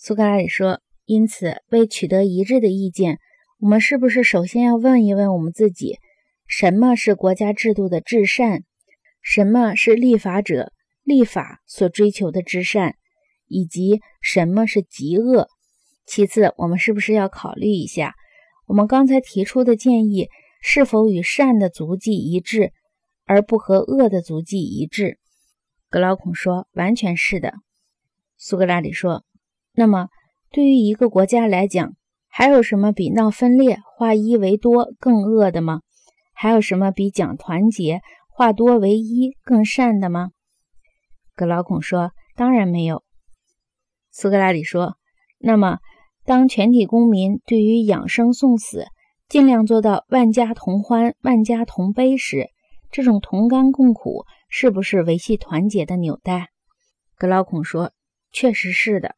苏格拉底说：“因此，为取得一致的意见，我们是不是首先要问一问我们自己，什么是国家制度的至善？什么是立法者立法所追求的至善？以及什么是极恶？其次，我们是不是要考虑一下，我们刚才提出的建议是否与善的足迹一致，而不和恶的足迹一致？”格劳孔说：“完全是的。”苏格拉底说。那么，对于一个国家来讲，还有什么比闹分裂、化一为多更恶的吗？还有什么比讲团结、化多为一更善的吗？格劳孔说：“当然没有。”苏格拉底说：“那么，当全体公民对于养生送死，尽量做到万家同欢、万家同悲时，这种同甘共苦，是不是维系团结的纽带？”格劳孔说：“确实是的。”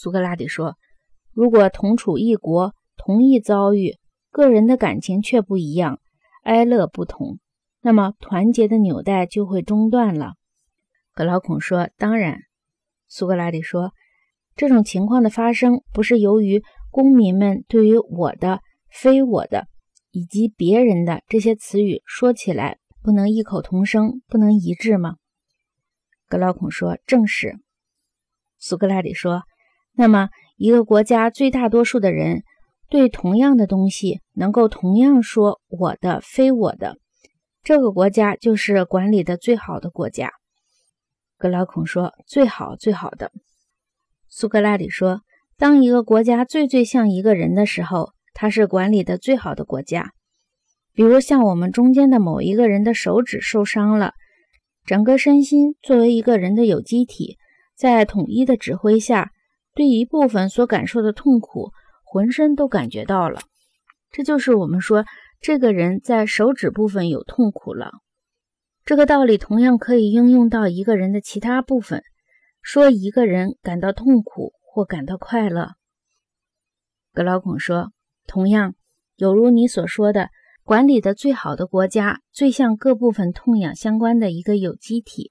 苏格拉底说：“如果同处一国，同一遭遇，个人的感情却不一样，哀乐不同，那么团结的纽带就会中断了。”格劳孔说：“当然。”苏格拉底说：“这种情况的发生，不是由于公民们对于‘我的’‘非我的’以及‘别人的’这些词语说起来不能异口同声，不能一致吗？”格劳孔说：“正是。”苏格拉底说。那么，一个国家最大多数的人对同样的东西能够同样说“我的”“非我的”，这个国家就是管理的最好的国家。格劳孔说：“最好最好的。”苏格拉底说：“当一个国家最最像一个人的时候，它是管理的最好的国家。比如像我们中间的某一个人的手指受伤了，整个身心作为一个人的有机体，在统一的指挥下。”对一部分所感受的痛苦，浑身都感觉到了。这就是我们说这个人在手指部分有痛苦了。这个道理同样可以应用到一个人的其他部分，说一个人感到痛苦或感到快乐。格劳孔说，同样有如你所说的，管理的最好的国家，最像各部分痛痒相关的一个有机体。